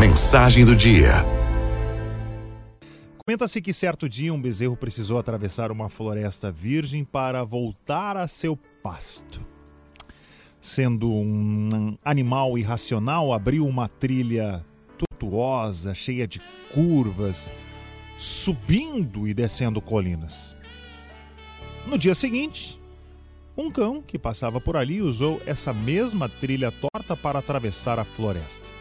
Mensagem do dia. Comenta-se que certo dia um bezerro precisou atravessar uma floresta virgem para voltar a seu pasto. Sendo um animal irracional, abriu uma trilha tortuosa, cheia de curvas, subindo e descendo colinas. No dia seguinte, um cão que passava por ali usou essa mesma trilha torta para atravessar a floresta.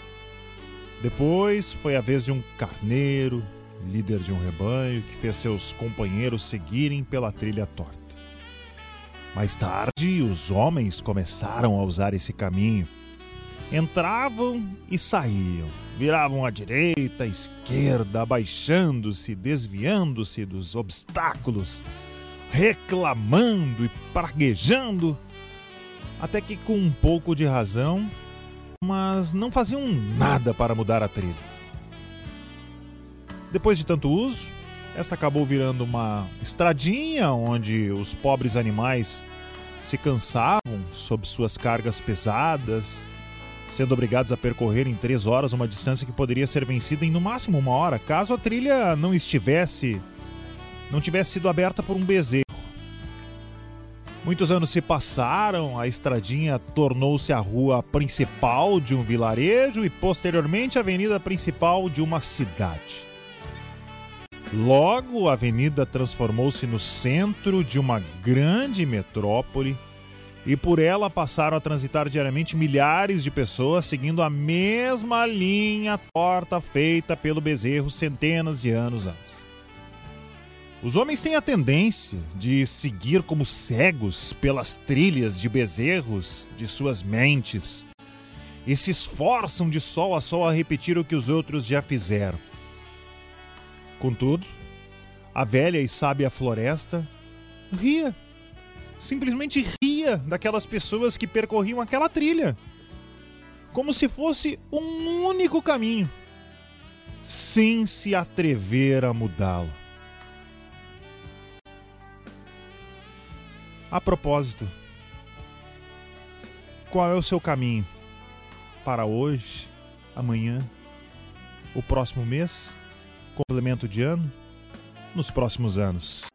Depois foi a vez de um carneiro, líder de um rebanho, que fez seus companheiros seguirem pela trilha torta. Mais tarde, os homens começaram a usar esse caminho. Entravam e saíam, viravam à direita, à esquerda, abaixando-se, desviando-se dos obstáculos, reclamando e praguejando, até que com um pouco de razão, mas não faziam nada para mudar a trilha. Depois de tanto uso, esta acabou virando uma estradinha onde os pobres animais se cansavam sob suas cargas pesadas, sendo obrigados a percorrer em três horas uma distância que poderia ser vencida em no máximo uma hora, caso a trilha não estivesse, não tivesse sido aberta por um bezerro. Muitos anos se passaram, a estradinha tornou-se a rua principal de um vilarejo e posteriormente a avenida principal de uma cidade. Logo, a avenida transformou-se no centro de uma grande metrópole e por ela passaram a transitar diariamente milhares de pessoas seguindo a mesma linha torta feita pelo bezerro centenas de anos antes. Os homens têm a tendência de seguir como cegos pelas trilhas de bezerros de suas mentes e se esforçam de sol a sol a repetir o que os outros já fizeram. Contudo, a velha e sábia floresta ria, simplesmente ria daquelas pessoas que percorriam aquela trilha, como se fosse um único caminho, sem se atrever a mudá-lo. A propósito, qual é o seu caminho para hoje, amanhã, o próximo mês? complemento de ano nos próximos anos.